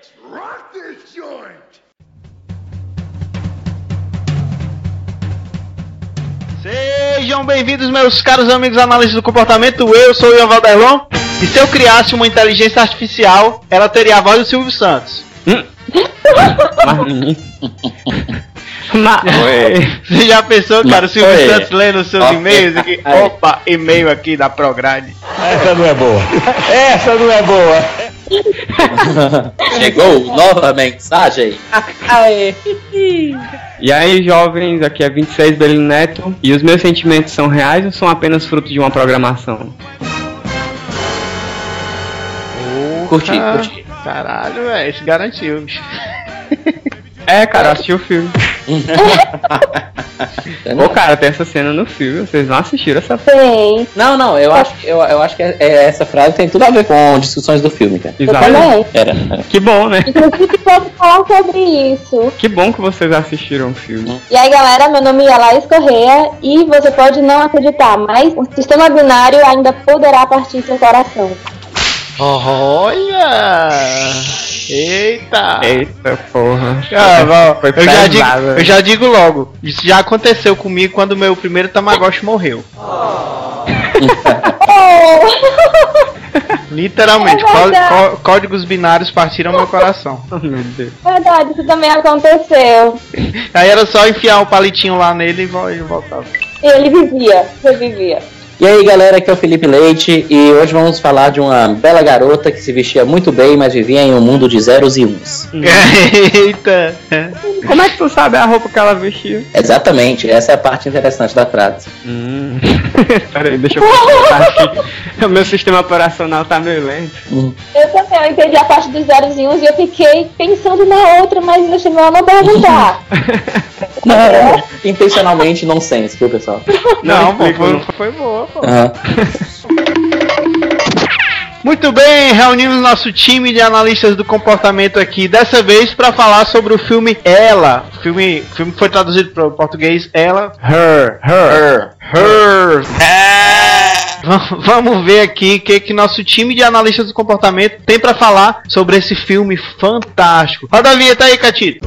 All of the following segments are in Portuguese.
Let's rock this joint! Sejam bem-vindos, meus caros amigos analistas do comportamento. Eu sou o Ian Valderlon. E se eu criasse uma inteligência artificial, ela teria a voz do Silvio Santos. Mas, Você já pensou, cara, o Silvio Oi. Santos lendo seus Ó, e-mails aqui? Opa, e-mail aqui da Prograde. essa não é boa. Essa não é boa. Chegou nova mensagem. E aí, jovens, aqui é 26 Belino Neto. E os meus sentimentos são reais ou são apenas fruto de uma programação? Curti, curti. Caralho, velho, isso garantiu, bicho. É, cara, assisti o filme. Ô, cara, tem essa cena no filme. Vocês não assistiram essa Tem. Não, não, eu acho, que- eu, eu acho que é- é- essa frase tem tudo a ver com discussões do filme, cara. Eu Exato. também. Era, era. Que bom, né? Inclusive, pode falar sobre isso. Que bom que vocês assistiram o filme. E aí, galera, meu nome é Laís Correia e você pode não acreditar, mas o sistema binário ainda poderá partir seu coração. Olha! Eita! Eita porra. Ah, bom, Foi eu, já digo, eu já digo logo, isso já aconteceu comigo quando meu primeiro Tamagotchi morreu. Literalmente, É códigos binários partiram meu coração. Oh, meu Deus. Verdade, isso também aconteceu. Aí era só enfiar o palitinho lá nele e vo- e voltava. E ele vivia, revivia. E aí, galera, aqui é o Felipe Leite e hoje vamos falar de uma bela garota que se vestia muito bem, mas vivia em um mundo de zeros e uns. Eita! Como é que tu sabe a roupa que ela vestia? Exatamente, essa é a parte interessante da frase. Hum. Peraí, deixa eu pensar aqui. O meu sistema operacional tá meio lento. Eu também, eu entendi a parte dos zeros e uns e eu fiquei pensando na outra, mas deixa eu não perguntar. Não, é intencionalmente nonsense, viu, pessoal? Não, pô, foi, não. foi boa, pô. Muito bem, reunimos nosso time de analistas do comportamento aqui, dessa vez para falar sobre o filme Ela. O filme, o filme que foi traduzido para o português Ela. Her. Her. Her. Vam- Vamos ver aqui o que, que nosso time de analistas do comportamento tem para falar sobre esse filme fantástico. Roda a vinheta aí, Catito.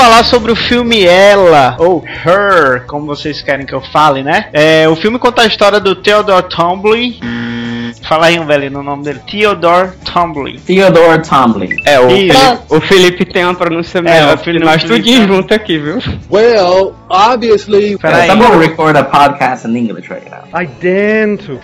Falar sobre o filme Ela, ou Her, como vocês querem que eu fale, né? É, o filme conta a história do Theodore Tombly. Fala aí um velho no nome dele. Theodore Tombly. Theodore Tomlin. É, o. Felipe, o Felipe tem uma pronúncia melhor. o Felipe- nós Felipe tudinho tá- junto aqui, viu? Well, obviously, Peraí. Estamos record a podcast in English right now. I didn't.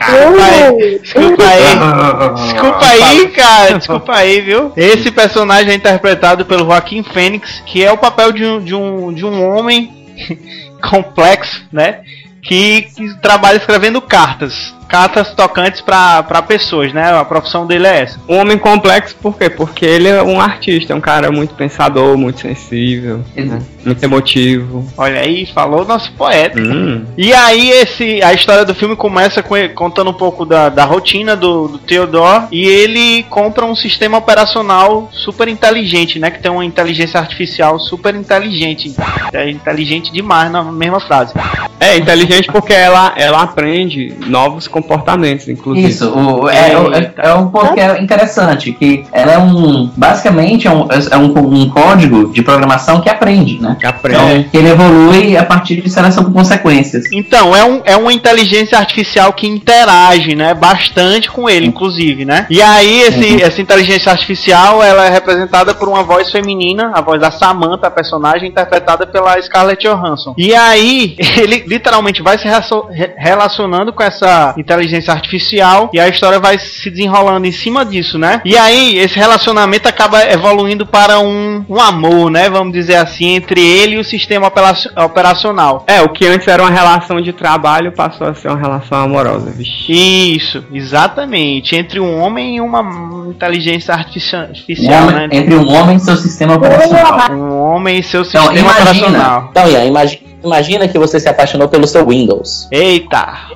Aí, desculpa aí. Desculpa aí, cara. Desculpa aí, viu? Esse personagem é interpretado pelo Joaquim Fênix, que é o papel de um, de um, de um homem complexo, né? Que, que trabalha escrevendo cartas. Cartas tocantes pra pra pessoas, né? A profissão dele é essa. Um homem complexo, por quê? Porque ele é um artista, é um cara muito pensador, muito sensível, né? muito emotivo. Olha aí, falou nosso poeta. Hum. E aí esse, a história do filme começa com ele contando um pouco da, da rotina do, do Theodore e ele compra um sistema operacional super inteligente, né? Que tem uma inteligência artificial super inteligente. É inteligente demais na mesma frase. É inteligente porque ela, ela aprende novos comportamentos, inclusive. Isso, o- é, é, é um ponto que é interessante, que ela é um. Basicamente é um, é um, um código de programação que aprende, né? Que aprende. Então, que ele evolui a partir de seleção com consequências. Então, é, um, é uma inteligência artificial que interage, né? Bastante com ele, inclusive, né? E aí, esse, essa inteligência artificial, ela é representada por uma voz feminina, a voz da Samantha, a personagem interpretada pela Scarlett Johansson. E aí, ele literalmente vai se relacion- re- relacionando com essa inteligência artificial e a história vai se desenrolando em cima disso, né? E aí, esse relacionamento acaba evoluindo para um, um amor, né? Vamos dizer assim, entre ele e o sistema operaci- operacional. É, o que antes era uma relação de trabalho passou a ser uma relação amorosa, vixe. Isso, exatamente. Entre um homem e uma inteligência artifici- Um artificial, homem- né? Entre um homem e seu sistema operacional. Um homem e seu Então, sistema imagina. operacional. Então, Ian, imagina, imagina que você se apaixonou pelo seu Windows. Eita!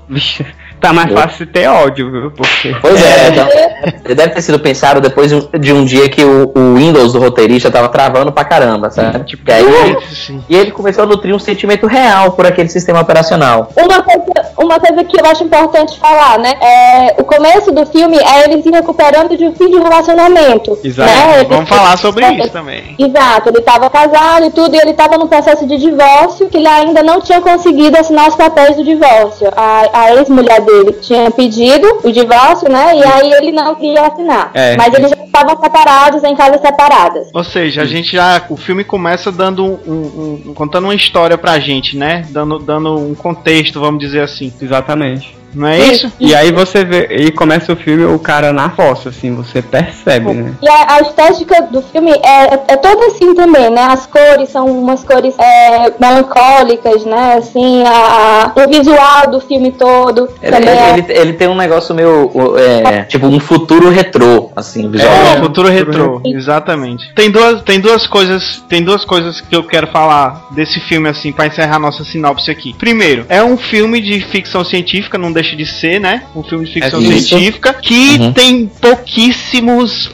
Tá mais Eu- fácil ter ódio, viu? Porque. Pois é, então, ele deve ter sido pensado depois de um, de um dia que o, o Windows do roteirista tava travando pra caramba, sabe? Tipo, E aí ele, e ele começou a nutrir um sentimento real por aquele sistema operacional. Uma coisa, uma coisa que eu acho importante falar, né? É, o começo do filme é ele se recuperando de um fim de relacionamento. Exato. Né? Ele- Vamos falar sobre é, isso também. Exato, ele estava casado e tudo, e ele estava no processo de divórcio, que ele ainda não tinha conseguido assinar os papéis do divórcio. A, a ex-mulher dele tinha pedido o divórcio, né? E aí ele não queria assinar. É. Mas eles já estavam separados em casas separadas. Ou seja, a gente já. O filme começa dando um, um- um- contando uma história pra gente, né? Dando, dando um contexto, vamos dizer assim. Exatamente. Não é isso? E aí você vê, e começa o filme, o cara na fossa, assim, você percebe, né? E a, a estética do filme é, é toda assim também, né? As cores são umas cores é, melancólicas, né? Assim, a, a- o visual do filme todo Ele, também é. ele, ele tem um negócio meio. é, tipo, um futuro retrô, assim, visualmente. É, futuro retrô, exatamente. Tem duas, tem duas coisas, tem duas coisas que eu quero falar desse filme assim pra encerrar nossa sinopse aqui. Primeiro, é um filme de ficção científica, não deixa de ser, né? Um filme de ficção É isso. científica que Uhum. tem pouquíssimos,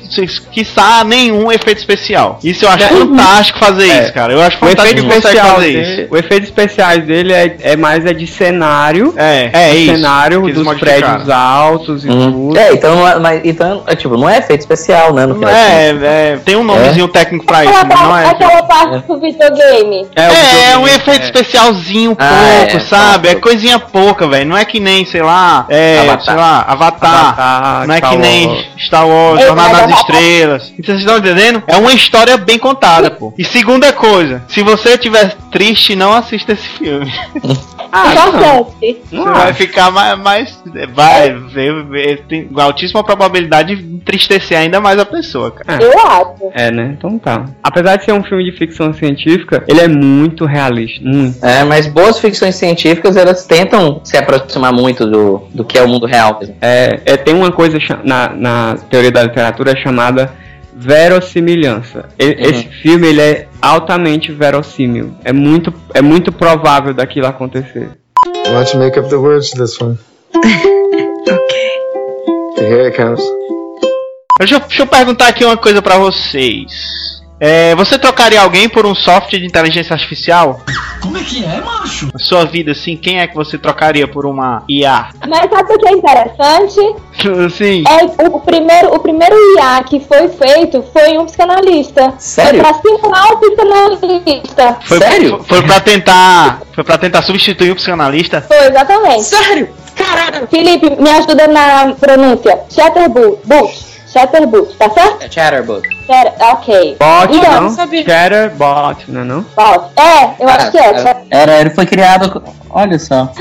quiçá nenhum efeito especial. Isso eu acho fantástico fazer É. isso, cara. Eu acho O efeito fantástico que consegue especial fazer dele, isso. o efeito especiais dele é, é mais é de cenário, É, é isso. cenário que eles dos modificaram. prédios altos e Uhum. tudo. É, então, não é- mas, então é, tipo, não é efeito especial, né? No final das É, é, tem um nomezinho técnico pra isso, mas não é. aquela parte do videogame. o É, é um efeito é. especialzinho pouco, Ah, é, sabe? É coisinha pouca, velho. Não é que nem, sei lá, é, Avatar. sei lá, Avatar. Avatar, não é Star que nem Wars. Star Wars, nas Avatar- Estrelas. Então, vocês estão entendendo? É uma história bem contada, pô. E segunda coisa, se você estiver triste, não assista esse filme. Ah, não. Importante. Não Você vai ficar mais. mais vai ver, ver- tem altíssima probabilidade de entristecer ainda mais a pessoa, cara. Eu acho. É, né? Então tá. Apesar de ser um filme de ficção científica, ele é muito realista. Muito. É, mas boas ficções científicas, elas tentam se aproximar muito do, do que é o mundo real. É, é, tem uma coisa na, na teoria da literatura chamada verossimilhança. E- Uhum. Esse filme ele é altamente verossímil. É muito, é muito provável daquilo acontecer. You make up the words to this one? okay. Here it comes. Deixa, eu- deixa eu perguntar aqui uma coisa pra vocês. É, você trocaria alguém por um software de inteligência artificial? Como é que é, macho? Na sua vida, assim, quem é que você trocaria por uma IA? Mas sabe o que é interessante? Sim. É o, o primeiro, o primeiro IA que foi feito foi um psicanalista. Sério? Foi pra simular o psicanalista. Foi, Sério? Foi, foi pra tentar. Foi pra tentar substituir o psicanalista? Foi, exatamente. Sério? Caralho! Felipe, me ajuda na pronúncia. Chatterboot. Boot. Chatterboot, tá certo? É Chatterbug. Chatter- ok. Bot, Então, não? Shatter bot, não é não? Bot. É, eu acho que é. Era, era- ele foi criado. Olha só.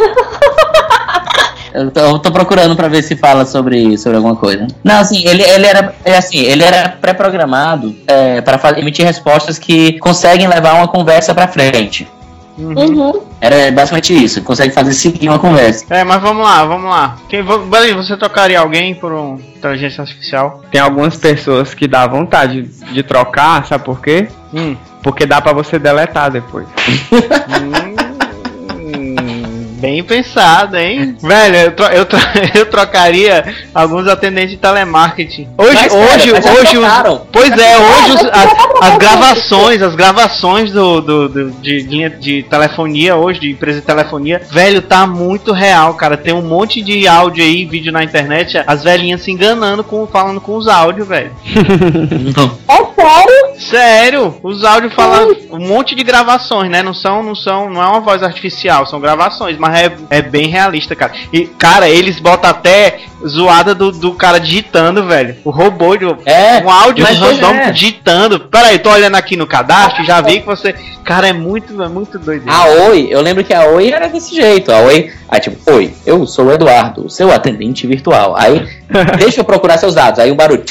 Eu tô, eu tô procurando pra ver se fala sobre, sobre alguma coisa. Não, assim, ele, ele era é assim, ele era pré-programado é, para emitir respostas que conseguem levar uma conversa pra frente. Uhum. Era basicamente isso, consegue fazer seguir uma conversa. É, mas vamos lá, vamos lá. Quem, você trocaria alguém por um inteligência artificial? Tem algumas pessoas que dá vontade de trocar, sabe por quê? Hum. Porque dá pra você deletar depois. Hum. Bem pensado, hein? Velho, eu, tro eu, tro eu, trocaria alguns atendentes de telemarketing. Hoje, mas, hoje, cara, hoje, os, pois é, hoje os, as, as, gravações, as gravações do, do, do, de linha de telefonia hoje, de empresa de telefonia, velho, tá muito real, cara. Tem um monte de áudio aí, vídeo na internet, as velhinhas se enganando com falando com os áudios, velho. é sério? Sério, os áudios falam um monte de gravações, né? Não são, não são, não é uma voz artificial, são gravações, mas é, é bem realista, cara. E, cara, eles botam até zoada do, do cara digitando, velho. O robô, de, é, um áudio random é. digitando. Pera aí, tô olhando aqui no cadastro, já vi que você. Cara, é muito, é muito doido. A Oi, eu lembro que a Oi era desse jeito. A Oi, aí tipo, Oi, eu sou o Eduardo, seu atendente virtual. Aí, deixa eu procurar seus dados. Aí um barulho.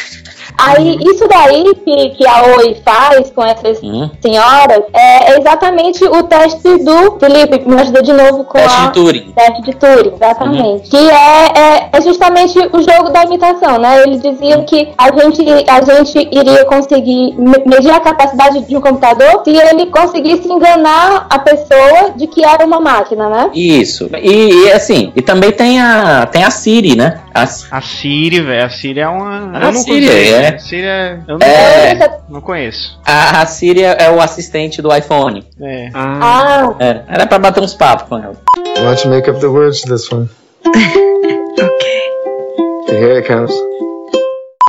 Aí, isso daí que, que a Oi faz com essas hum. senhoras é exatamente o teste do Felipe, me ajuda de novo com teste a... de Turing. Teste de Turing, exatamente. Uhum. Que é, é, é, justamente o jogo da imitação, né? Eles diziam que a gente, a gente iria conseguir medir a capacidade de um computador se ele conseguisse enganar a pessoa de que era uma máquina, né? Isso. E, e assim, e também tem a, tem a Siri, né? A, a Siri, velho. A Siri é uma. A Siri é né? Síria, eu não, é, conheço, não conheço. A, a Síria é o assistente do iPhone. É. Ah. É, era pra bater uns papos com ela. Why don't you make up the words to this one? okay. Here it comes.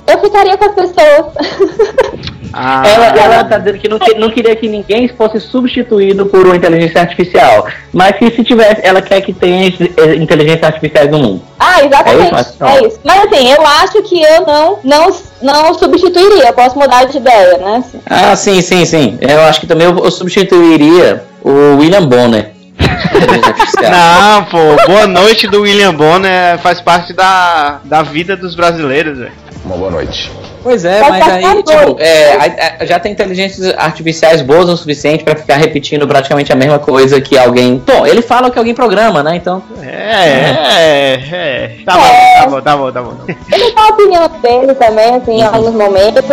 Eu ficaria com as pessoas. Ah. Ela, ela tá dizendo que não, não, queria que ninguém fosse substituído por uma inteligência artificial. Mas que se tivesse, ela quer que tenha eh, inteligência artificial no mundo. Ah, exatamente. É isso? É isso. Mas assim, eu acho que eu não, não, não substituiria. Eu posso mudar de ideia, né? Ah, sim, sim, sim. Eu acho que também eu, eu substituiria o William Bonner. Não, pô, boa noite do William Bonner faz parte da, da vida dos brasileiros, velho. Uma boa noite. Pois é, mas aí, tipo, é, já tem inteligências artificiais boas o suficiente para ficar repetindo praticamente a mesma coisa que alguém. Bom, ele fala que alguém programa, né? Então. É, é, é. Tá, é. Bom, tá bom, tá bom, tá bom. Ele dá a opinião dele também, assim, em alguns momentos.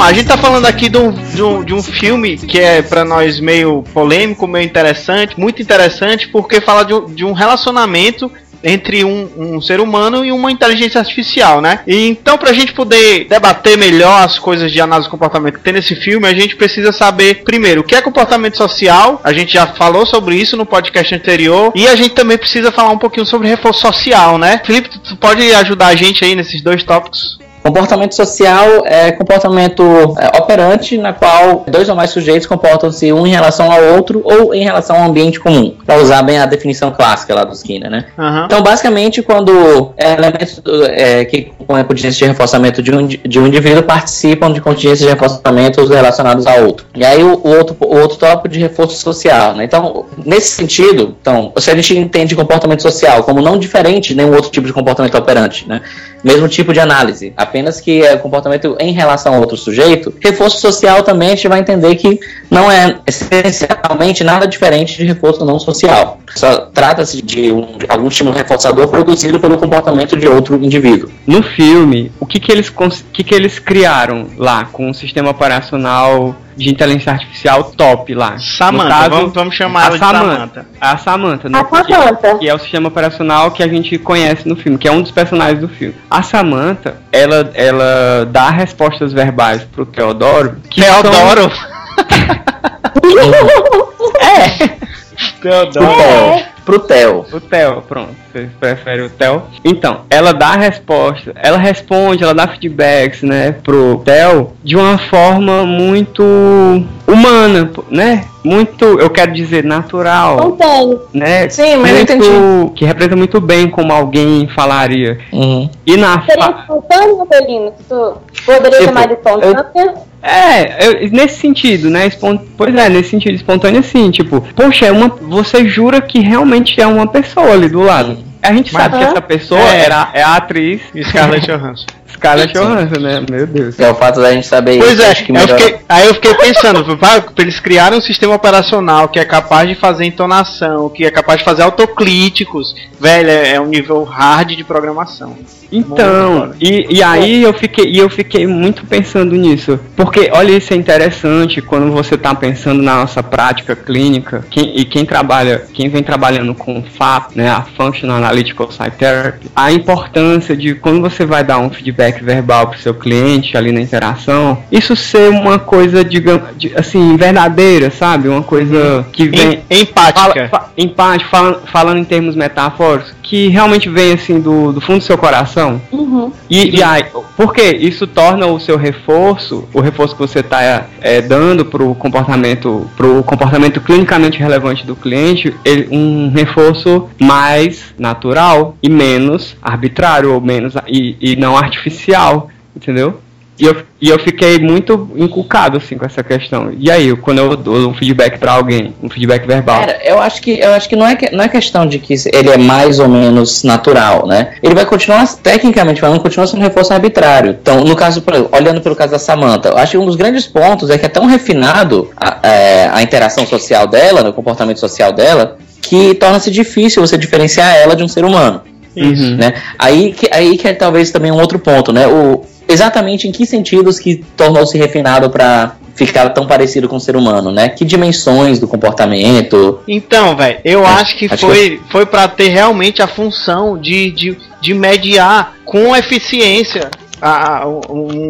Lá, a gente tá falando aqui de um, de um, de um filme que é para nós meio polêmico, meio interessante, muito interessante, porque fala de um, de um relacionamento entre um, um, ser humano e uma inteligência artificial, né? E então, pra gente poder debater melhor as coisas de análise de comportamento que tem nesse filme, a gente precisa saber, primeiro, o que é comportamento social. A gente já falou sobre isso no podcast anterior. E a gente também precisa falar um pouquinho sobre reforço social, né? Felipe, tu pode ajudar a gente aí nesses dois tópicos? Comportamento social é comportamento é, operante na qual dois ou mais sujeitos comportam-se um em relação ao outro ou em relação ao ambiente comum, para usar bem a definição clássica lá do Skinner, né? Uhum. Então, basicamente, quando elementos é, que compõem a contingência de reforçamento de um, de um indivíduo participam de contingências de reforçamento relacionados ao outro. E aí o, o, outro, o outro tópico de reforço social, né? Então, nesse sentido, então, se a gente entende comportamento social como não diferente de nenhum outro tipo de comportamento operante, né? Mesmo tipo de análise, apenas que é comportamento em relação a outro sujeito, reforço social também a gente vai entender que não é essencialmente nada diferente de reforço não social. Só trata-se de, um, de algum estímulo reforçador produzido pelo comportamento de outro indivíduo. No filme, o que, que, eles, que, que eles criaram lá com o sistema operacional de inteligência artificial top lá. Samantha, caso, vamos, vamos chamar ela de Samantha. A Samantha, no, a Samantha. Que, que, é o sistema operacional que a gente conhece no filme, que é um dos personagens do filme. A Samantha, ela, ela dá respostas verbais pro Teodoro. Que Teodoro? São... é. Teodoro. É. Pro Theo. O Theo, pronto. Você prefere o Theo? Então, ela dá a resposta, ela responde, ela dá feedbacks, né, pro Theo de uma forma muito humana, né? muito, eu quero dizer, natural. Espontâneo. Né? Sim, mas muito, eu entendi. Que representa muito bem como alguém falaria. Uhum. E na Seria espontâneo, Apelino? Que tu poderia Tipo, chamar de espontâneo? É, eu- nesse sentido, né? espon- Pois é, nesse sentido espontâneo assim, tipo, poxa, é uma. Você jura que realmente é uma pessoa ali do lado. A gente Mas- sabe que essa pessoa É. era, é a atriz Scarlett Johansson. Scarlett Johansson, né? Meu Deus. É o fato da gente saber Pois isso, é, acho que eu fiquei- aí eu fiquei pensando, eles criaram um sistema operacional que é capaz de fazer entonação, que é capaz de fazer autocríticos. Velho, é, é um nível hard de programação. Então, e, e aí eu fiquei, e eu fiquei muito pensando nisso. Porque, olha, isso é interessante quando você está pensando na nossa prática clínica, quem- e quem trabalha, quem vem trabalhando com FAP, né, a Functional Analytical Psychotherapy, a importância de quando você vai dar um feedback verbal para o seu cliente ali na interação, isso ser uma coisa, digamos, de- assim, verdadeira, sabe? Uma coisa que vem. Em- empática. Fala, fa, empate, fala- falando em termos metafóricos, que realmente vem assim do, do fundo do seu coração. Uhum. E, e aí, por quê? Isso torna o seu reforço, o reforço que você está dando para o comportamento, pro comportamento clinicamente relevante do cliente, ele- um reforço mais natural e menos arbitrário, ou menos e, e não artificial, entendeu? E eu, e eu fiquei muito inculcado assim com essa questão. E aí, quando eu dou um feedback para alguém, um feedback verbal, Cara, eu acho que eu acho que não é, não é questão de que ele é mais ou menos natural, né? Ele vai continuar, tecnicamente falando, continua sendo reforço arbitrário. Então, no caso, olhando pelo caso da Samantha, acho que um dos grandes pontos é que é tão refinado a, é, a interação social dela, né, o comportamento social dela, que torna-se difícil você diferenciar ela de um ser humano Uhum. né? Aí que, aí que é talvez também um outro ponto, né? O, exatamente em que sentidos que tornou-se refinado para ficar tão parecido com o ser humano, né? Que dimensões do comportamento? Então, velho, eu É, acho que acho foi, foi para ter realmente a função de, de, de mediar com eficiência a, a- um,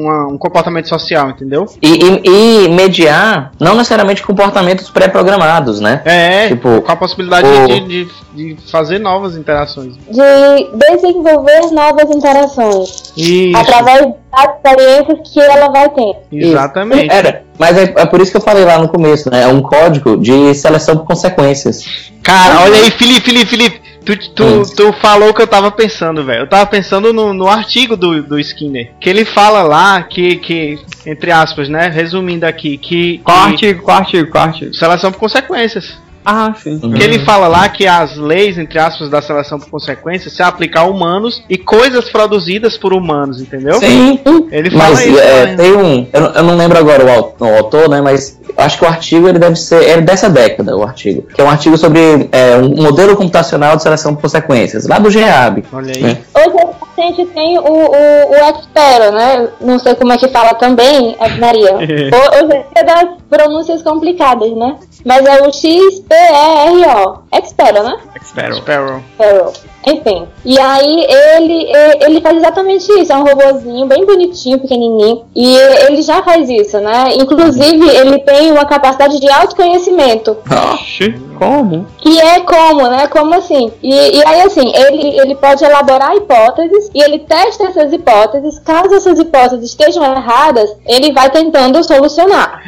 uma- um comportamento social, entendeu? E, e- e mediar não necessariamente comportamentos pré-programados, né? É, Tipo, com a possibilidade o- de, de, de fazer novas interações. De desenvolver novas interações. Isso, Através das experiências que ela vai ter. exatamente. Era, mas é, é por isso que eu falei lá no começo, né? É um código de seleção por consequências. Cara, olha aí, Felipe, Felipe, Felipe. Tu, tu, Hum. tu falou o que eu tava pensando, velho. Eu tava pensando no, no artigo do, do Skinner. Que ele fala lá que, que, entre aspas, né? Resumindo aqui, que. Qual que artigo? Qual artigo? Qual artigo? Seleção por consequências. Ah, sim. Uhum. Que ele fala lá que as leis, entre aspas, da seleção por consequências se aplicam a humanos e coisas produzidas por humanos, entendeu? Sim, Ele fala Mas isso. é, tem um. Eu, não- eu não lembro agora o, o autor, né? Mas acho que o artigo ele deve ser. É dessa década, o artigo. Que é um artigo sobre é, um modelo computacional de seleção por consequências, lá do GEAB. Olha aí. né? Hoje a gente tem o, o, o Expero, né? Não sei como é que fala também, Maria. Ho- Hoje é das pronúncias complicadas, né? Mas é o X-P-E-R-O. Expero, né? Espero. Sparrow. Sparrow. Enfim. E aí ele, ele faz exatamente isso. É um robozinho bem bonitinho, pequenininho. E ele já faz isso, né? Inclusive, ele tem uma capacidade de autoconhecimento. Oxi, como? Que é como, né? Como assim? E, e aí, assim, ele, ele pode elaborar hipóteses e ele testa essas hipóteses. Caso essas hipóteses estejam erradas, ele vai tentando solucionar.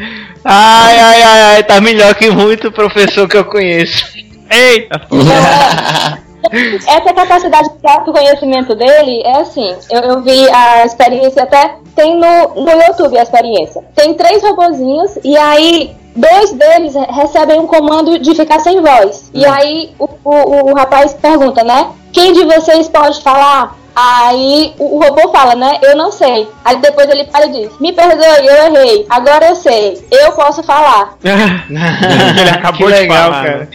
Ai, ai, ai, ai, tá melhor que muito professor que eu conheço. Eita! Essa capacidade de autoconhecimento dele é assim. Eu, eu vi a experiência até. Tem no, no YouTube a experiência. Tem três robozinhos e aí. Dois deles recebem um comando de ficar sem voz. E aí o, o, o rapaz pergunta, né? Quem de vocês pode falar? Aí o, o robô fala, né? Eu não sei. Aí depois ele para e diz: Me perdoe, eu errei. Agora eu sei. Eu posso falar. Ele acabou que de legal, falar, cara. né?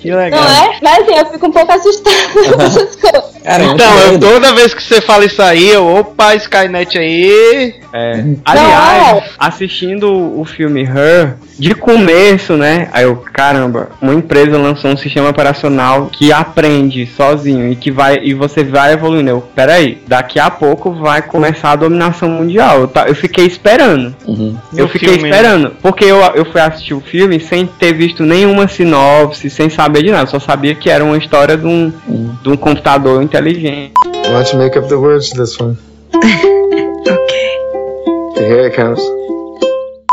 Que legal. Não é? Mas assim, eu fico um pouco assustada com essas coisas. Cara, é Então, eu, toda vez que você fala isso aí, eu, opa, Skynet aí. É. Aliás, Não, é. assistindo o filme Her, de começo, né? Aí eu, caramba, uma empresa lançou um sistema operacional que aprende sozinho e que vai e você vai evoluindo. Eu, peraí, daqui a pouco vai começar a dominação mundial. Eu, ta- eu fiquei esperando. Uhum. Eu No fiquei filme, esperando. Porque eu, eu fui assistir o filme sem ter visto nenhuma sinopse, sem saber de nada. Só sabia que era uma história de um, de um computador inteligente. Why don't you make up the words to this one? okay. Here it comes.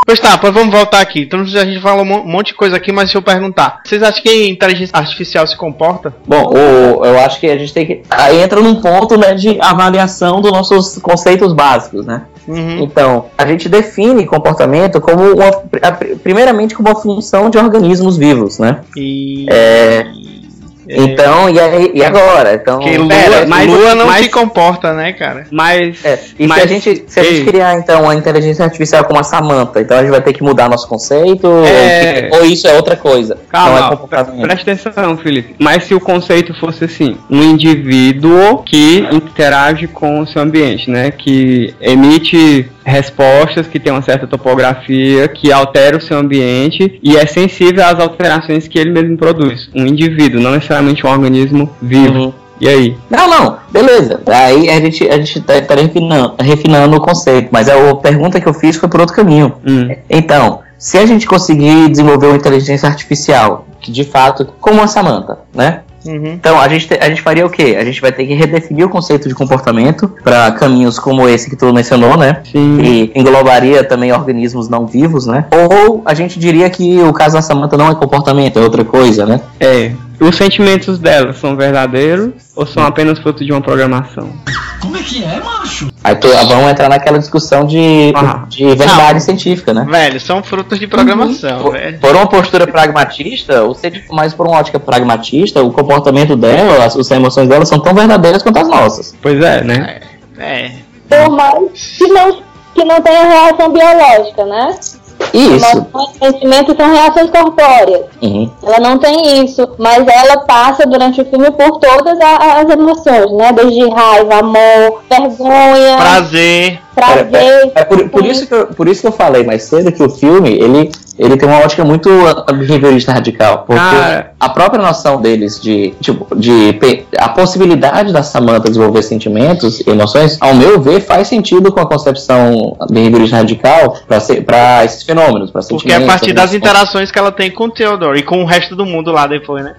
Pois tá, pois vamos voltar aqui. Então a gente falou um monte de coisa aqui, mas deixa eu perguntar. Vocês acham que a inteligência artificial se comporta? Bom, o, eu acho que a gente tem que. Aí entra num ponto né, de avaliação dos nossos conceitos básicos, né? Uhum. Então, a gente define comportamento como uma, primeiramente como uma função de organismos vivos, né? E... É, é. Então, e, aí, e agora? Então, que Lua, pera, mas, Lua não mas, se comporta, né, cara? Mas. É, e mas, se a gente, se a gente criar, então, uma inteligência artificial como a Samantha, então a gente vai ter que mudar nosso conceito? É... Ou, ou, isso é outra coisa? Calma, é presta atenção, Felipe. Mas se o conceito fosse assim, um indivíduo que interage com o seu ambiente, né? Que emite respostas que tem uma certa topografia, que altera o seu ambiente e é sensível às alterações que ele mesmo produz. Um indivíduo, não necessariamente um organismo vivo. Uhum. E aí? Não, não, beleza. Aí a gente, a gente tá, tá refinando, refinando, o conceito, mas a, pergunta que eu fiz foi por outro caminho. Hum. Então, se a gente conseguir desenvolver uma inteligência artificial, que de fato, como a Samantha, né? Uhum. Então, a gente, a gente faria o quê? A gente vai ter que redefinir o conceito de comportamento para caminhos como esse que tu mencionou, né? Sim. E englobaria também organismos não vivos, né? Ou a gente diria que o caso da Samantha não é comportamento, é outra coisa, né? É. Os sentimentos dela são verdadeiros ou são apenas fruto de uma programação? Como é que é, macho? Aí tu, vamos entrar naquela discussão de, ah. de verdade não, científica, né? Velho, são frutos de programação, uhum. velho. Por uma postura pragmatista, ou seja, mais por uma ótica pragmatista, o comportamento dela, as, as emoções dela são tão verdadeiras quanto as nossas. Pois é, né? É. é. Por mais que não, que não tenha reação biológica, né? Isso. Sentimentos são reações corpóreas. Uhum. Ela não tem isso, mas ela passa durante o filme por todas as emoções, né? Desde raiva, amor, vergonha, prazer. Prazer. É, é, é por, por, isso que eu, por isso que eu falei mais cedo que o filme ele, ele tem uma ótica muito behaviorista radical. Porque ah. a própria noção deles de, tipo, de a possibilidade da Samantha desenvolver sentimentos e emoções, ao meu ver, faz sentido com a concepção behaviorista radical para esses fenômenos, para Porque é a partir das interações que ela tem com o Theodore e com o resto do mundo lá depois, né?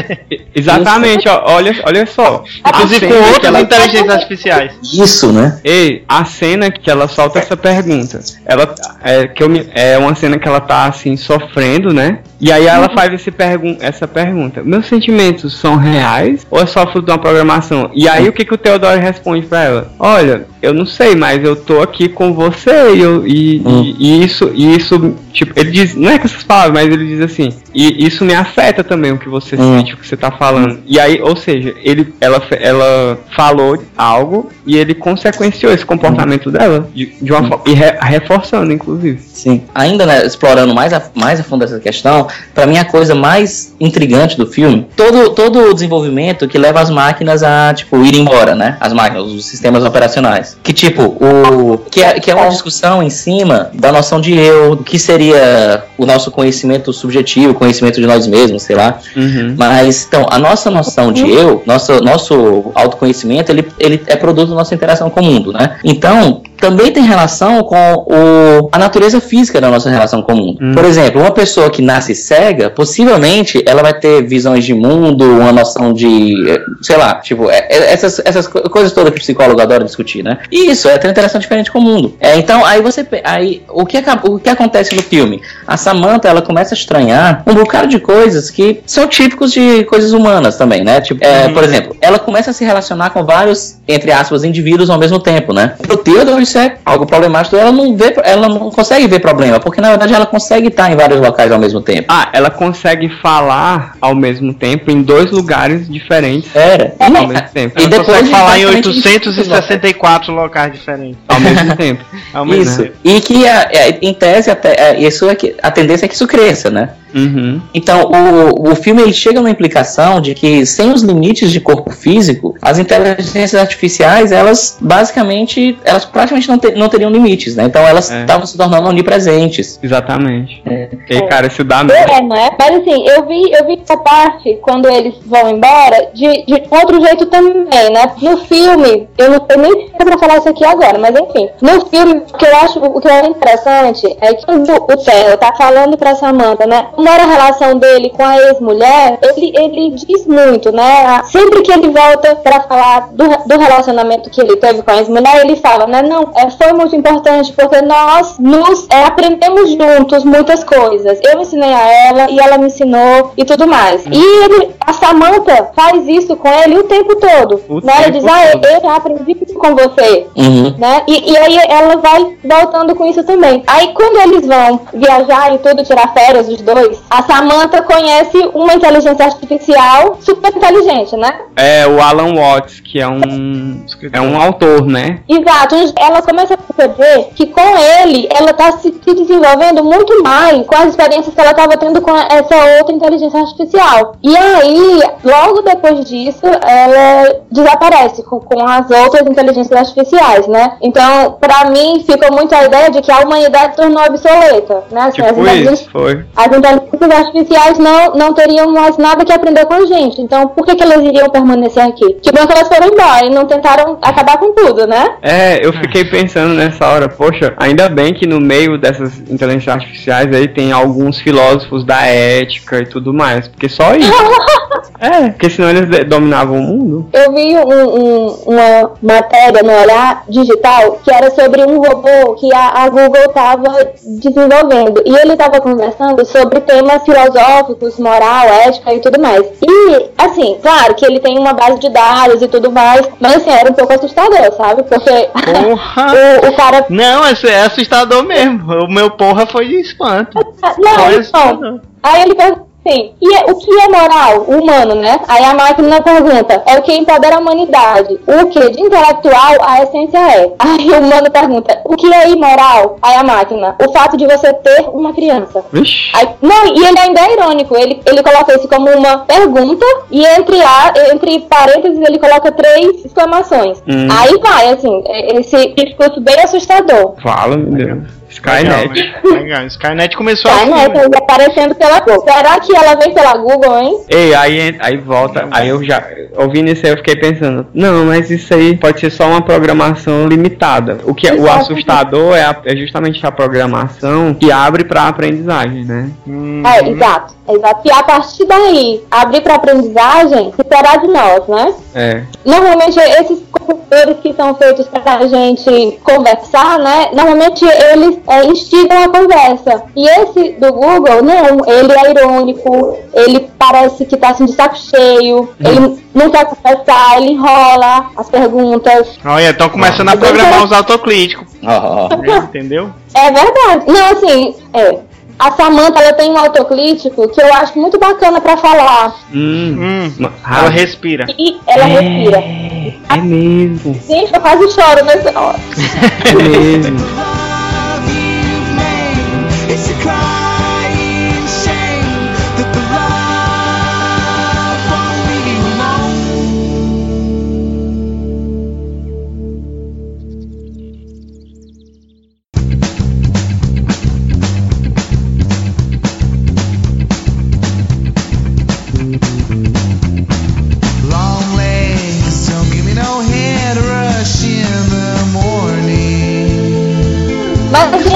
Exatamente, ó, olha, olha só. Inclusive com outras inteligências artificiais. Isso, né? Ei, a cena cena que ela solta essa pergunta. Ela é, que eu, é uma cena que ela tá assim sofrendo, né? E aí ela faz esse pergun essa pergunta: Meus sentimentos são reais ou é só fruto de uma programação? E aí o que, que o Theodore responde para ela? Olha, eu não sei, mas eu tô aqui com você e, eu, e, hum. e, e isso, e isso, tipo, ele diz, não é com essas palavras, mas ele diz assim, e isso me afeta também o que você hum. sente, o que você tá falando. E aí, ou seja, ele, ela, ela falou algo e ele consequenciou esse comportamento hum. dela de, de uma hum. forma, e re, reforçando, inclusive. Sim. Ainda né, explorando mais a, mais a fundo essa questão, para mim a coisa mais intrigante do filme, todo, todo o desenvolvimento que leva as máquinas a, tipo, ir embora, né? As máquinas, os sistemas operacionais. Que, tipo, o. Que é, que é uma discussão em cima da noção de eu, do que seria o nosso conhecimento subjetivo, conhecimento de nós mesmos, sei lá. Uhum. Mas, então, a nossa noção de eu, nosso, nosso autoconhecimento, ele, ele é produto da nossa interação com o mundo, né? Então, também tem relação com o, a natureza física da nossa relação com o mundo. Hum. Por exemplo, uma pessoa que nasce cega, possivelmente ela vai ter visões de mundo, uma noção de, sei lá, tipo, é, é, essas, essas coisas todas que o psicólogo adora discutir, né? E isso, é ter uma interação diferente com o mundo. É, então, aí você, aí, o que, o que acontece no filme? A Samantha, ela começa a estranhar um bocado de coisas que são típicos de coisas humanas também, né? Tipo, é, uhum. por exemplo, ela começa a se relacionar com vários, entre aspas, indivíduos ao mesmo tempo, né? O Theodore isso é algo problemático, ela não vê, ela não consegue ver problema, porque na verdade ela consegue estar em vários locais ao mesmo tempo. Ah, ela consegue falar ao mesmo tempo em dois lugares diferentes. Era. Ao mesmo tempo. E depois consegue falar em 864 locais diferentes. Ao mesmo tempo. Ao mesmo isso. Tempo. E que em tese até, isso é que, a tendência é que isso cresça, né? Uhum. Então, o, o filme ele chega numa implicação de que, sem os limites de corpo físico, as inteligências artificiais, elas basicamente, elas praticamente não, ter, não teriam limites, né? Então, elas é. estavam é. se tornando onipresentes. Exatamente. É. E, cara, isso dá mesmo. É, não é? Mas assim, eu vi, eu vi essa parte, quando eles vão embora, de, de outro jeito também, né? No filme, eu não sei nem se é pra falar isso aqui agora, mas enfim. No filme, o que eu acho, o que é interessante é que o, o Theo tá falando pra Samantha, né? Como era a relação dele com a ex-mulher, ele, ele diz muito, né? Sempre que ele volta para falar do, do relacionamento que ele teve com a ex-mulher, ele fala, né? Não, é, foi muito importante porque nós nos é, aprendemos juntos muitas coisas. Eu ensinei a ela e ela me ensinou e tudo mais. E ele, a Samantha faz isso com ele o tempo todo. O né? Tempo ele diz, ah, eu já aprendi isso com você. Uhum. Né? E, e aí ela vai voltando com isso também. Aí quando eles vão viajar e tudo, tirar férias, os dois, a Samantha conhece uma inteligência artificial super inteligente, né? É, o Alan Watts, que é um, é um autor, né? Exato. Ela começa a perceber que com ele, ela tá se desenvolvendo muito mais com as experiências que ela estava tendo com essa outra inteligência artificial. E aí, logo depois disso, ela desaparece com, com as outras inteligências artificiais, né? Então, para mim, fica muito a ideia de que a humanidade tornou obsoleta, né? Assim, tipo as, isso, foi. as inteligências artificiais não, não teriam mais nada que aprender com a gente. Então, por que, que elas iriam permanecer aqui? Que bom que elas foram embora e não tentaram acabar com tudo, né? É, eu fiquei pensando nessa hora, poxa, ainda bem que no meio dessas inteligências artificiais aí tem alguns filósofos da ética e tudo mais, porque só isso. é, porque senão eles dominavam o mundo. Eu vi um, um, uma matéria no Olhar Digital que era sobre um robô que a, a Google estava desenvolvendo e ele estava conversando sobre temas filosóficos, moral, ética e tudo mais. E, assim, claro que ele tem uma base de dados e tudo mais, mas assim, era um pouco assustador, sabe? Porque o, o, cara. Não, é assustador mesmo. O meu porra foi de espanto. Não, não. Aí ele perguntou Sim. E é, o que é moral? O humano, né? Aí a máquina pergunta: é o que empodera a humanidade. O que de intelectual a essência é. Aí o humano pergunta: o que é imoral? Aí a máquina: o fato de você ter uma criança. Aí, não, e ele ainda é irônico. Ele, ele coloca isso como uma pergunta e entre, a, entre parênteses ele coloca três exclamações. Hum. Aí vai, assim, é, esse discurso bem assustador. Fala, meu Deus. Skynet. Legal, Skynet começou Skynet assim. aparecendo pela Google. Será que ela vem pela Google, hein? Ei, aí, aí volta. Aí eu já. Ouvindo isso aí, eu fiquei pensando. Não, mas isso aí pode ser só uma programação limitada. O que é, o assustador é, a, é justamente a programação que abre pra aprendizagem, né? Hum. É, exato. Exato. E a partir daí, abrir para aprendizagem, será de nós, né? É. Normalmente, esses computadores que são feitos para a gente conversar, né? Normalmente, eles é, instigam a conversa. E esse do Google, não. Ele é irônico, ele parece que tá assim de saco cheio, hum. ele não quer conversar, ele enrola as perguntas. Olha, estão começando a programar os autocríticos. Entendeu? É verdade. Não, assim, é a Samantha ela tem um autocrítico que eu acho muito bacana para falar. Hum, hum, ela respira. E ela é, respira. É mesmo. Gente, eu quase choro nessa hora. é mesmo.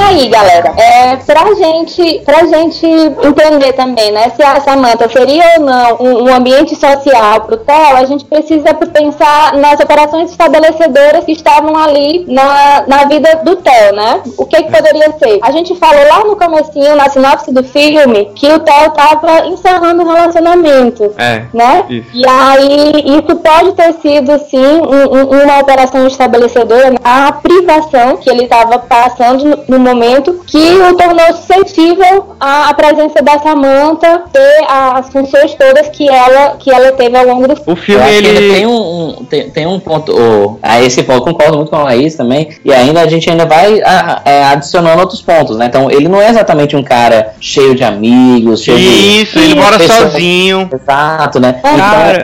Aí, galera, é pra gente, pra gente entender também, né, se a Samanta seria ou não um, um ambiente social pro Theo, a gente precisa pensar nas operações estabelecedoras que estavam ali na, na vida do Theo, né? O que, que poderia ser? A gente falou lá no comecinho, na sinopse do filme, que o Theo tava encerrando o relacionamento, é, né? Isso. E aí, isso pode ter sido, sim, um, um, uma operação estabelecedora na privação que ele estava passando no, no momento momento que o tornou suscetível à, presença da Samantha ter as funções todas que ela, que ela teve ao longo do filme. O filme ele... tem um, um, tem, tem um ponto, oh, a esse ponto, concordo muito com a Laís também, e ainda a gente ainda vai a, é, adicionando outros pontos, né? Então ele não é exatamente um cara cheio de amigos, cheio Isso, de, ele mora sozinho. Exato, né? Então,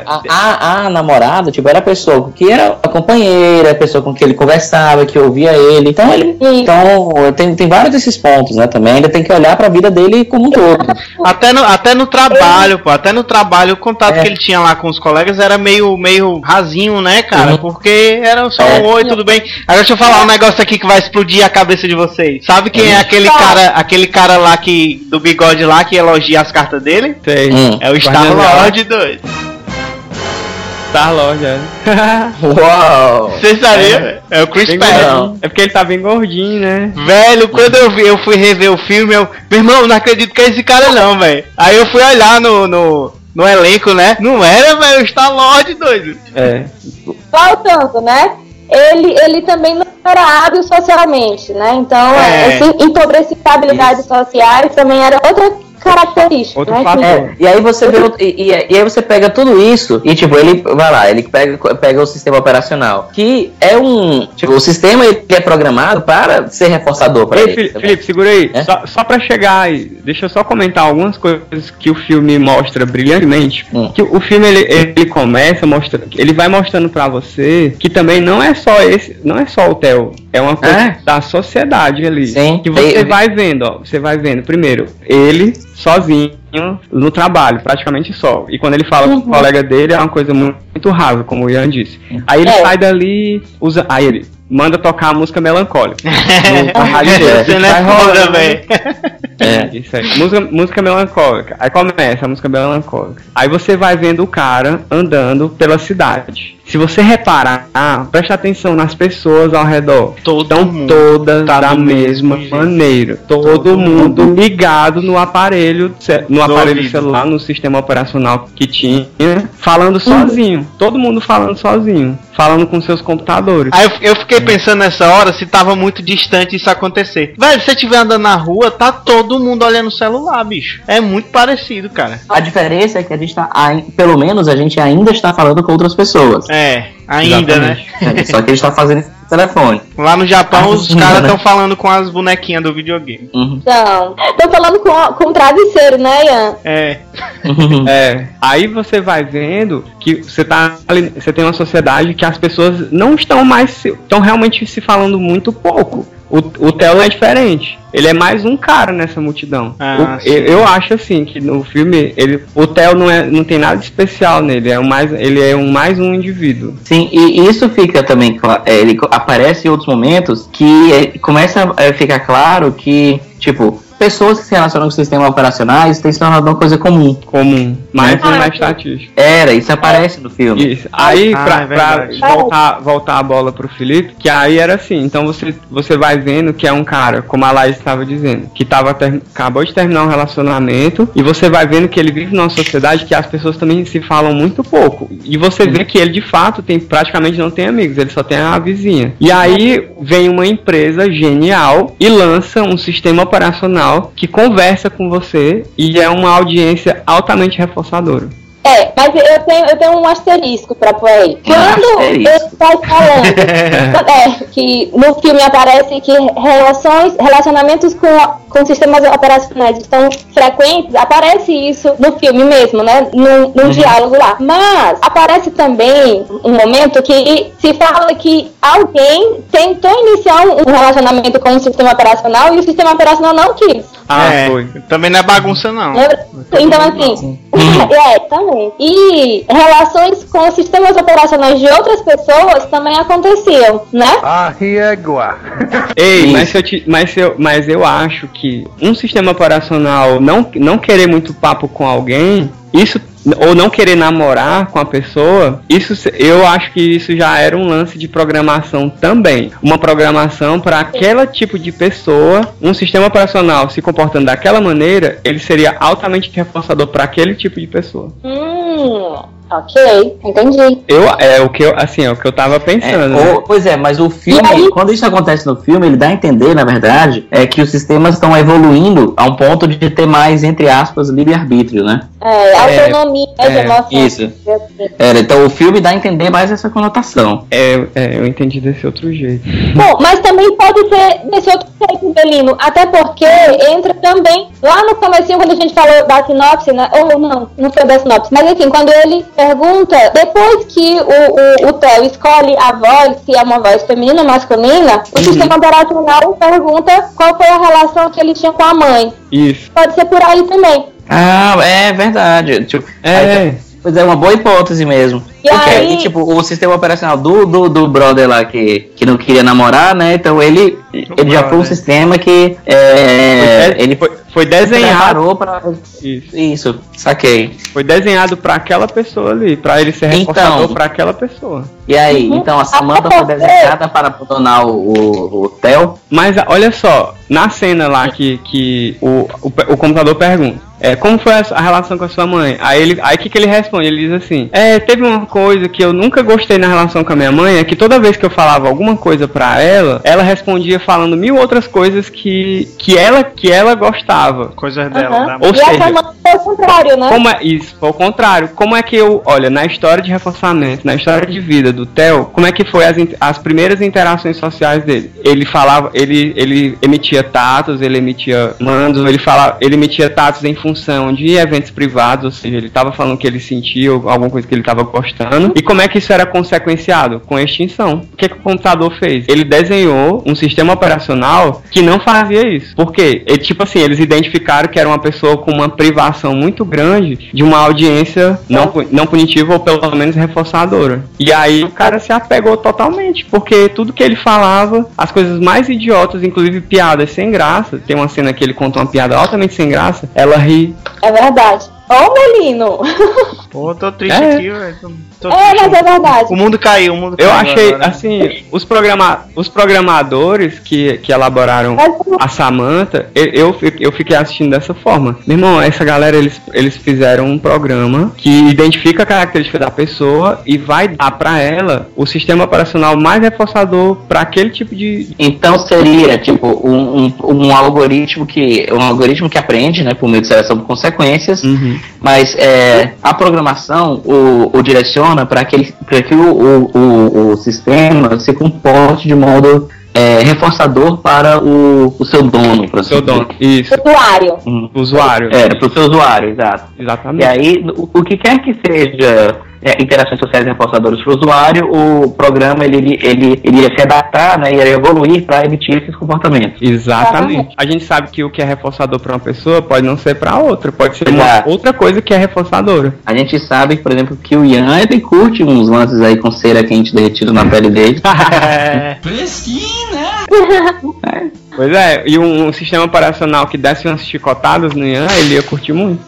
a, a, a, namorada, tipo, era a pessoa que era a companheira, a pessoa com quem ele conversava, que ouvia ele. Então ele. Então tem, tem vários desses pontos, né? Também ainda tem que olhar pra vida dele como um todo. Até no, até no trabalho, pô. Até no trabalho, o contato é. que ele tinha lá com os colegas era meio, meio rasinho, né, cara? Uhum. Porque era só é. um oi, tudo bem. Agora deixa eu falar um negócio aqui que vai explodir a cabeça de vocês. Sabe quem é aquele cara, aquele cara lá que. do bigode lá que elogia as cartas dele? Sei. Hum. É o Star Lord 2. Star Lord, é. Uau! Você sabia? É, é o Chris Pratt. É porque ele tá bem gordinho, né? Velho, quando eu, vi, eu fui rever o filme, eu. Meu irmão, não acredito que é esse cara não, velho. Aí eu fui olhar no, no, no elenco, né? Não era, velho, o Star Lord, doido. É. Faltando, né? Ele, ele também não era hábil socialmente, né? Então, é. esse empobrecitabilidades sociais também era outra característica. Outro né? É, e aí você vê, e, e, aí você pega tudo isso e tipo, ele vai lá, ele pega, pega o sistema operacional, que é um. Tipo, o sistema ele é programado para ser reforçador para ele. Felipe, Felipe, segura aí. É? Só, só para chegar aí, deixa eu só comentar algumas coisas que o filme mostra brilhantemente. Hum. Que o filme ele, ele começa mostrando, ele vai mostrando para você que também não é só esse, não é só o Theo, é uma coisa é? da sociedade ali. Sim. Que você vai vendo, ó, você vai vendo primeiro ele sozinho no trabalho, praticamente só. E quando ele fala uhum. com o uhum. colega dele, é uma coisa muito, muito rasa, como o Ian disse. Aí ele é. sai dali, usa. Aí ele manda tocar a música melancólica. no, a rádio dele. Você não é foda, velho. É, isso aí. Música, música melancólica. Aí começa a música melancólica. Aí você vai vendo o cara andando pela cidade. Se você reparar, ah, preste atenção nas pessoas ao redor. Todo Estão todas tá da mesma mesmo maneira. Todo, Todo mundo, mundo ligado no aparelho, no aparelho ouvido. celular, no sistema operacional que tinha, falando sozinho. Todo mundo falando sozinho. Falando com seus computadores. Aí eu, eu fiquei pensando nessa hora se tava muito distante isso acontecer. Velho, se você estiver andando na rua, tá todo mundo olhando o celular, bicho. É muito parecido, cara. A diferença é que a gente tá. Pelo menos a gente ainda está falando com outras pessoas. É, ainda, né? Exatamente. né? É, só que a gente tá fazendo isso no telefone. Lá no Japão, os caras estão falando com as bonequinhas do videogame. Uhum. Então, estão falando com, com travesseiro, né, Ian? É. é. Aí você vai vendo que você tá ali, você tem uma sociedade que as pessoas não estão mais estão realmente se falando muito pouco. O, o Theo é diferente. Ele é mais um cara nessa multidão. Ah, o, eu, eu, acho assim que no filme ele, o Theo não, é, não tem nada de especial nele. É um mais, ele é um mais um indivíduo. Sim, e isso fica também é, ele aparece em outros momentos que é, começa a ficar claro que tipo pessoas que se relacionam com sistemas operacionais tem se tornado uma coisa comum. Comum. Mais ah, mais estatístico. Era, isso aparece no filme. Isso. Aí, ah, pra, é pra voltar, voltar a bola pro Felipe, que aí era assim, então você, você vai vendo que é um cara, como a Laís estava dizendo, que tava ter, acabou de terminar um relacionamento, e você vai vendo que ele vive numa sociedade que as pessoas também se falam muito pouco. E você vê que ele de fato tem praticamente não tem amigos, ele só tem a vizinha. E aí vem uma empresa genial e lança um sistema operacional que conversa com você e é uma audiência altamente reforçadora. É, mas eu tenho, eu tenho um asterisco pra pôr aí. Quando ele está falando é, que no filme aparece que relações, relacionamentos com, com sistemas operacionais estão frequentes, aparece isso no filme mesmo, né? No, no uhum. diálogo lá. Mas aparece também um momento que se fala que alguém tentou iniciar um relacionamento com o sistema operacional e o sistema operacional não quis. Ah, é, foi. Também não é bagunça, não. Então, assim, é, também. E relações com sistemas operacionais de outras pessoas também aconteciam, né? Ah, riegua. Ei, mas eu, te, mas, eu, mas eu acho que um sistema operacional não, não querer muito papo com alguém, isso ou não querer namorar com a pessoa, isso eu acho que isso já era um lance de programação também. Uma programação para aquele tipo de pessoa, um sistema operacional se comportando daquela maneira, ele seria altamente reforçador para aquele tipo de pessoa. Hum. Ok, entendi. Eu, é o que eu, assim, é o que eu tava pensando. É, né? pois é, mas o filme, quando isso acontece no filme, ele dá a entender, na verdade, é que os sistemas estão evoluindo a um ponto de ter mais, entre aspas, livre-arbítrio, né? É, autonomia é, de emoção. Isso. É, então o filme dá a entender mais essa conotação. É, é, eu entendi desse outro jeito. Bom, mas também pode ser desse outro jeito, Belino, até porque entra também, lá no começo quando a gente falou da sinopse, né? Ou não, não foi da sinopse, mas enfim, quando ele pergunta, depois que o, o, o Theo escolhe a voz, se é uma voz feminina ou masculina, o Uhum. sistema operacional pergunta qual foi a relação que ele tinha com a mãe. Isso. Pode ser por aí também. Ah, é verdade. Tipo, aí, É. Pois é, uma boa hipótese mesmo. E Porque aí- aí, tipo, o sistema operacional do, do, do brother lá que, que não queria namorar, né? Então ele, ele já foi um brother. sistema que é, ele foi, foi desenhado. pra. Isso. Isso, saquei. Foi desenhado pra aquela pessoa ali, pra ele ser Então. reforçador pra aquela pessoa. E aí, Uhum. então a Samantha foi desenhada para abandonar o, o, o Theo. Mas olha só, na cena lá que, que o, o, o computador pergunta, é, como foi a, a relação com a sua mãe? Aí ele, aí que, que ele responde? Ele diz assim: É, teve uma coisa que eu nunca gostei na relação com a minha mãe, é que toda vez que eu falava alguma coisa pra ela, ela respondia falando mil outras coisas que, que ela que ela gostava. Coisas dela, Aham. né? Ou e seja, foi o contrário, né? Como é isso? Foi o contrário. Como é que eu, olha, na história de reforçamento, na história de vida do Theo, como é que foi as, as primeiras interações sociais dele? Ele falava, ele, ele emitia tatos, ele emitia mandos, ele falava, ele emitia tatos em função de eventos privados, ou seja, ele estava falando que ele sentia ou alguma coisa que ele estava gostando. E como é que isso era consequenciado? Com extinção. O que, que o computador fez? Ele desenhou um sistema operacional que não fazia isso. Por quê? Tipo assim, eles identificaram que era uma pessoa com uma privação muito grande de uma audiência não, não punitiva ou pelo menos reforçadora. E aí o cara se apegou totalmente, porque tudo que ele falava, as coisas mais idiotas, inclusive piadas sem graça, tem uma cena que ele conta uma piada altamente sem graça, ela ri. É verdade. Ô, Melino! Pô, tô triste É. aqui, velho. É, triste. mas é verdade. O mundo caiu, o mundo Eu caiu. achei, agora. assim, os, programa os programadores que, que elaboraram Mas, a Samantha, eu, eu, eu fiquei assistindo dessa forma. Meu irmão, essa galera, eles, eles fizeram um programa que identifica a característica da pessoa e vai dar pra ela o sistema operacional mais reforçador pra aquele tipo de. Então seria tipo um, um, um algoritmo que um algoritmo que aprende, né, por meio de seleção de consequências, Uhum. Mas é, a programação o, o direciona para que, pra que o, o, o, o sistema se comporte de modo é, reforçador para o, o seu dono, para Seu dono. Isso. Usuário. Usuário. É, para o seu usuário, exato. E Exatamente. aí, o, o que quer que seja é, interações sociais reforçadoras para o usuário, o programa ele, ele, ele, ele ia se adaptar, né, ia evoluir para emitir esses comportamentos. Exatamente. A gente sabe que o que é reforçador pra uma pessoa pode não ser pra outra, pode ser uma outra coisa que é reforçadora. A gente sabe, por exemplo, que o Ian ele curte uns lances aí com cera quente derretido na pele dele. É, Fresquinho, né? Pois é, e um, um sistema operacional que desse umas chicotadas no Ian, ele ia curtir muito.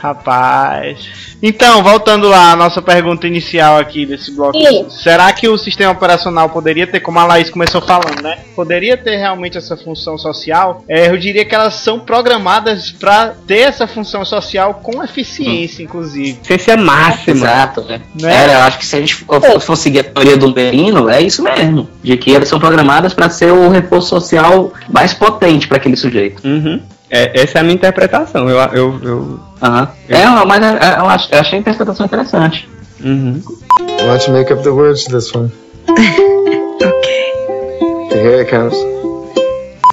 Rapaz. Então, voltando lá à nossa pergunta inicial aqui desse bloco. Sim. Será que o sistema operacional poderia ter, como a Laís começou falando, né? Poderia ter realmente essa função social? É, eu diria que elas são programadas para ter essa função social com eficiência, inclusive. Ciência máxima. Exato, né? Né? Era, eu acho que se a gente for seguir a teoria do Merino, é isso mesmo. De que elas são programadas para ser o reforço social mais potente para aquele sujeito. Uhum. É, essa é a minha interpretação. Eu, eu, eu, Aham. É, mas é, é, eu, ach- eu achei a interpretação interessante. uhum. Why don't you make up the words to this one? okay. Here it comes.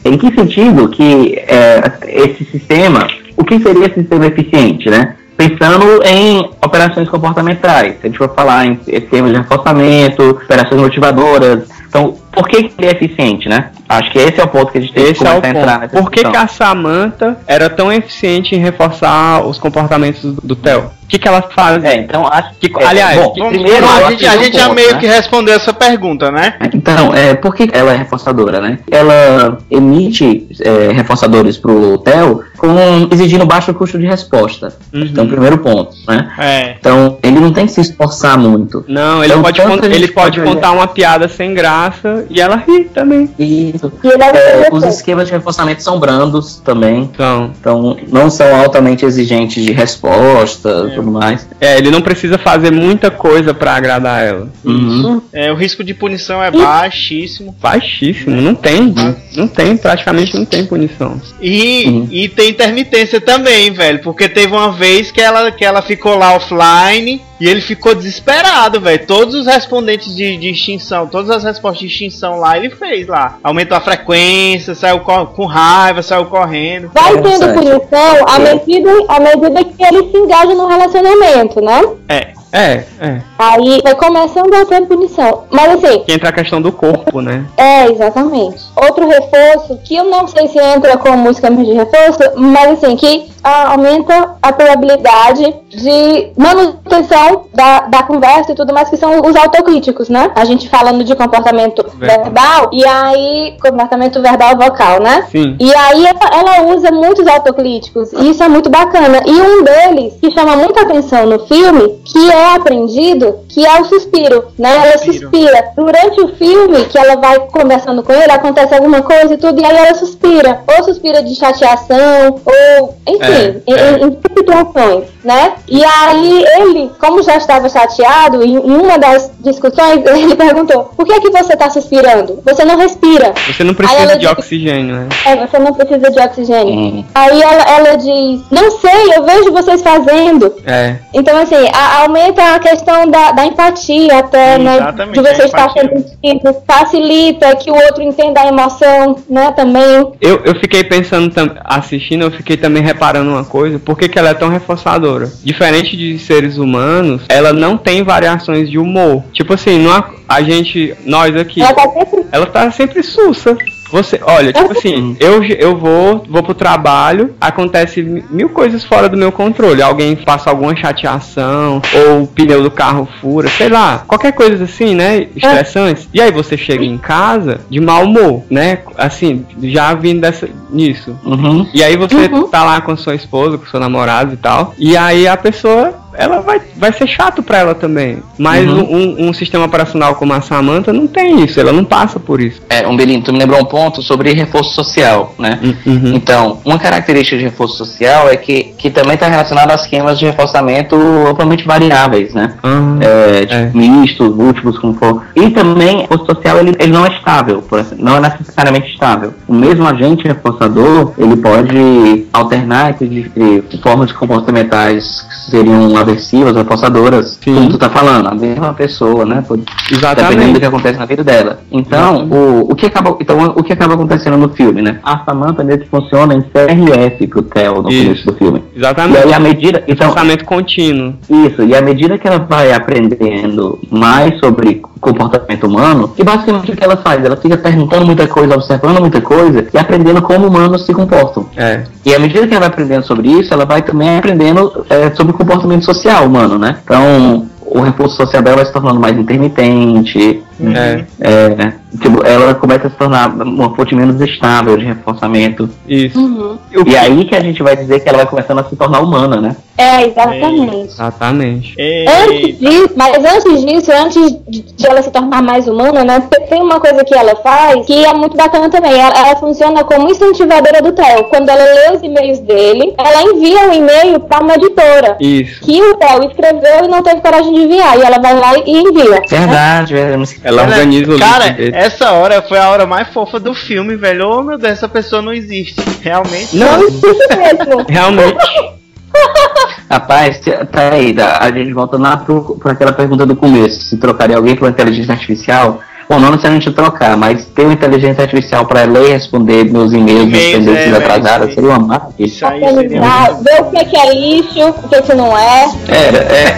Em que sentido que é, esse sistema, o que seria esse sistema eficiente, né? Pensando em operações comportamentais, se a gente for falar em termos de reforçamento, operações motivadoras, então por que que ele é eficiente, né? Acho que esse é o ponto que a gente tem que Esse é o começar a entrar nessa Por que, que a Samantha era tão eficiente em reforçar os comportamentos do, do Theo? O que, que ela faz? É, então acho Que- é, aliás, bom, que- primeiro a gente, a gente um já ponto, meio né? que respondeu essa pergunta, né? Então, é, por que ela é reforçadora, né? Ela emite é, reforçadores pro Theo com exigindo baixo custo de resposta. Uhum. Então, primeiro ponto, né? É. Então, ele não tem que se esforçar muito. Não, ele Então, pode, tanto con- a gente ele pode contar uma piada sem graça e ela ri também. Isso. E ele é os esquemas de reforçamento são brandos também. Então, Então, não são altamente exigentes de resposta tudo mais. é, ele não precisa fazer muita coisa pra agradar ela. Uhum. É, o risco de punição é baixíssimo. Baixíssimo, não tem. Não tem, praticamente não tem punição. E, Uhum. e tem intermitência também, velho. Porque teve uma vez que ela, que ela ficou lá offline E ele ficou desesperado, velho. Todos os respondentes de, de extinção, todas as respostas de extinção lá, ele fez lá. Aumentou a frequência, saiu com raiva, saiu correndo. Vai tendo punição à medida, à medida que ele se engaja no relacionamento, né? É. É, é. Aí vai começando a ter punição. Mas assim. Que entra a questão do corpo, né? É, exatamente. Outro reforço, que eu não sei se entra com música de reforço, mas assim, que aumenta a probabilidade de manutenção da, da conversa e tudo mais, que são os autocríticos, né? A gente falando de comportamento verbal, verbal e aí comportamento verbal vocal, né? Sim. E aí ela, ela, usa muitos autocríticos e isso é muito bacana. E um deles que chama muita atenção no filme, que é aprendido, que é o suspiro, né? Ela suspira. Durante o filme, que ela vai conversando com ele, acontece alguma coisa e tudo, e aí ela suspira. Ou suspira de chateação, ou enfim. É é, em, é. em, situações, né? E aí ele, como já estava chateado, em, em uma das discussões, ele perguntou: por que que você está suspirando? Você não respira. Você não precisa de diz, oxigênio, né? É, você não precisa de oxigênio. Hum. Aí ela, ela diz: não sei, eu vejo vocês fazendo. É. Então, assim, a, aumenta a questão da, da empatia até, né? De você estar sentindo, facilita que o outro entenda a emoção, né? Também. Eu, eu fiquei pensando, assistindo, eu fiquei também reparando uma coisa, por que, que ela é tão reforçadora? Diferente de seres humanos, ela não tem variações de humor. Tipo assim, não a, a gente, nós aqui, ela tá sempre, ela tá sempre sussa. Você, olha, tipo assim, eu, eu vou, vou pro trabalho, acontece mil coisas fora do meu controle. Alguém passa alguma chateação, ou o pneu do carro fura, sei lá, qualquer coisa assim, né? Estressante. E aí você chega em casa de mau humor, né? Assim, já vindo dessa, nisso. Uhum. E aí você uhum. tá lá com a sua esposa, com seu namorado e tal. E aí a pessoa ela vai, vai ser chato para ela também. Mas uhum. um, um, sistema operacional como a Samantha não tem isso, ela não passa por isso. É, um Belinho, tu me lembrou um ponto sobre reforço social, né? Uhum. Então, uma característica de reforço social é que, que também está relacionado a esquemas de reforçamento amplamente variáveis, né? Uhum. É, tipo, é. mistos, múltiplos, como for. E também, o reforço social, ele, ele não é estável, por assim, não é necessariamente estável. O mesmo agente reforçador, ele pode alternar entre, entre formas comportamentais que seriam aversivas, reforçadoras, Sim. como tu tá falando, a mesma pessoa, né? Exatamente. Dependendo do que acontece na vida dela. Então, o, o, que acaba, então, o que acaba acontecendo no filme, né? A Samantha meio que funciona em CRF pro Theo no isso. começo do filme. Exatamente. E aí, à medida. Então, pensamento contínuo. Isso, e à medida que ela vai aprendendo mais sobre comportamento humano, que basicamente o que ela faz? Ela fica perguntando muita coisa, observando muita coisa e aprendendo como humanos se comportam. É. E à medida que ela vai aprendendo sobre isso, ela vai também aprendendo é, sobre o comportamento social humano, né? Então, o reforço social dela vai se tornando mais intermitente. É. é tipo, ela começa a se tornar uma fonte menos estável de reforçamento. Isso. Uhum. E aí que a gente vai dizer que ela vai começando a se tornar humana, né? É, exatamente. Exatamente. Antes disso, mas antes disso, antes de ela se tornar mais humana, né? Tem uma coisa que ela faz que é muito bacana também. Ela, ela funciona como incentivadora do Theo. Quando ela lê os e-mails dele, ela envia um e-mail para uma editora. Isso. Que o Theo escreveu e não teve coragem de enviar. E ela vai lá e envia. Verdade, né? Ela organiza o Cara, essa hora foi a hora mais fofa do filme, velho. Oh meu Deus, essa pessoa não existe. Realmente. Não, não existe mesmo. Realmente. Rapaz, peraí, a gente volta lá para aquela pergunta do começo: se trocaria alguém por inteligência artificial? Bom, não necessariamente trocar, mas ter uma inteligência artificial para ler e responder meus e-mails e tendências é, atrasadas seria uma maravilha. Isso aí seria Ver o que é lixo, o que, que não é. Era, é.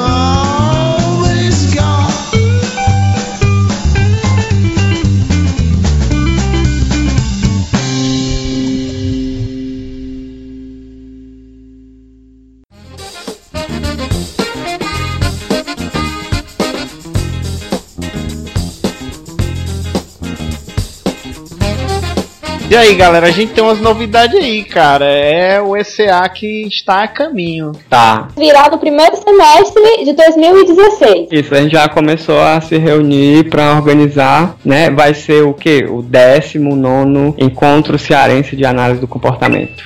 E aí, galera, a gente tem umas novidades aí, cara. É o ECA que está a caminho. Tá. Virar no primeiro semestre de 2016. Isso, a gente já começou a se reunir para organizar, né? Vai ser o quê? O 19 Encontro Cearense de Análise do Comportamento.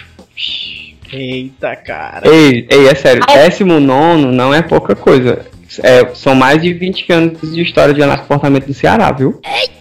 Eita, cara. Ei, ei, é sério, 19 não é pouca coisa. É, são mais de 20 anos de história de análise do comportamento do Ceará, viu? Eita!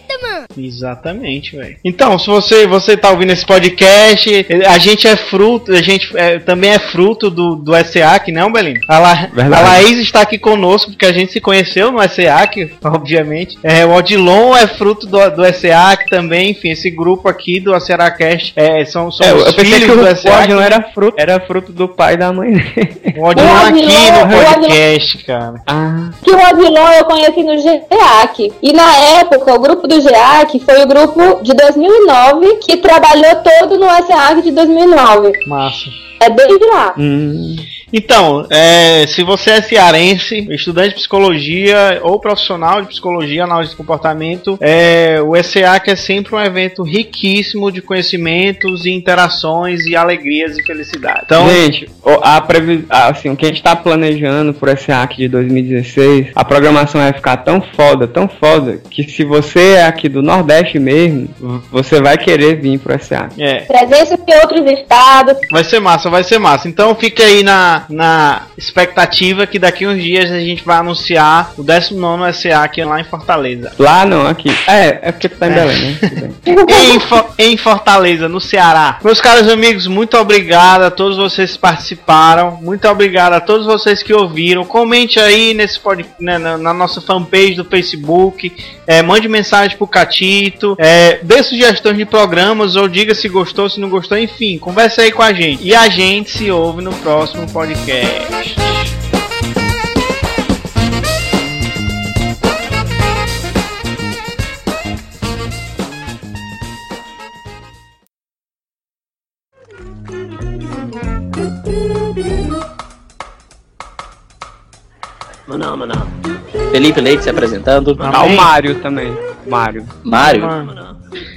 Exatamente, velho. Então, se você você tá ouvindo esse podcast, a gente é fruto, a gente é, também é fruto do, do SEAC, não, Belém? A, La, a Laís está aqui conosco porque a gente se conheceu no SEAC, obviamente. É, o Odilon é fruto do, do SEAC também, enfim, esse grupo aqui do Aceracast é, são, são É, os eu filhos que do o SEAC. não era fruto, era fruto do pai e da mãe dele. O Odilon O aqui Odilon- no o Odilon- podcast, cara. Ah, Que o Odilon eu conheci no GEAC. E na época, o grupo do GEAC foi o grupo de 2009 que trabalhou todo no SEAC de 2009. Massa. É desde lá. hum. Então, é, se você é cearense, estudante de psicologia ou profissional de psicologia, análise de comportamento, é, o ECAC é sempre um evento riquíssimo de conhecimentos e interações e alegrias e felicidade. Então, Gente, o- a previ... assim, o que a gente tá planejando por esse hack de 2016, a programação vai ficar tão foda, tão foda, que se você é aqui do Nordeste mesmo, você vai querer vir pro SEAC. é, Presença de outros estados. vai ser massa, vai ser massa. Então fique aí na, na expectativa que daqui uns dias a gente vai anunciar o 19 ECAC lá em Fortaleza. Lá não, aqui. É, é porque tu tá em É. Belém, né? Em, Fo- em Fortaleza, no Ceará. Meus caros amigos, muito obrigado a todos vocês que participaram. Muito obrigado a todos vocês que ouviram. Comente aí nesse pod, né, na, na nossa fanpage do Facebook. É, mande mensagem pro Catito. É, dê sugestões de programas ou diga se gostou, se não gostou. Enfim, converse aí com a gente. E a gente se ouve no próximo podcast. Felipe Leite se apresentando. Ah, o Mário também. Mário. Mário.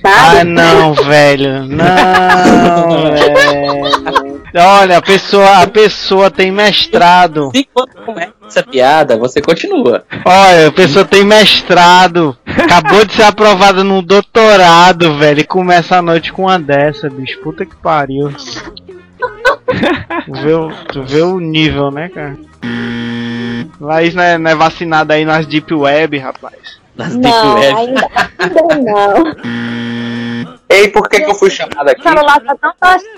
Ah, não, velho. Não, velho. Olha, a pessoa, a pessoa tem mestrado. Você começa essa piada, você continua. Olha, a pessoa tem mestrado. Acabou de ser aprovada no doutorado, velho. E começa a noite com uma dessa, bicho. Puta que pariu. Tu vê, o- tu vê o nível, né, cara? Laís não é, não é vacinada aí nas Deep Web, rapaz. Nas Deep Não, Web. ainda, ainda não. Ei, por que, que eu fui chamado aqui? O celular tá tão fácil.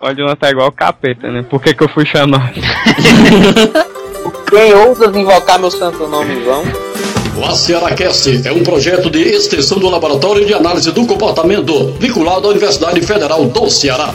Olha, o tá igual o capeta, né? Por que, que eu fui chamado? Quem ousa invocar meu santo nome vão? O ACERACast é um projeto de extensão do Laboratório de Análise do Comportamento, vinculado à Universidade Federal do Ceará.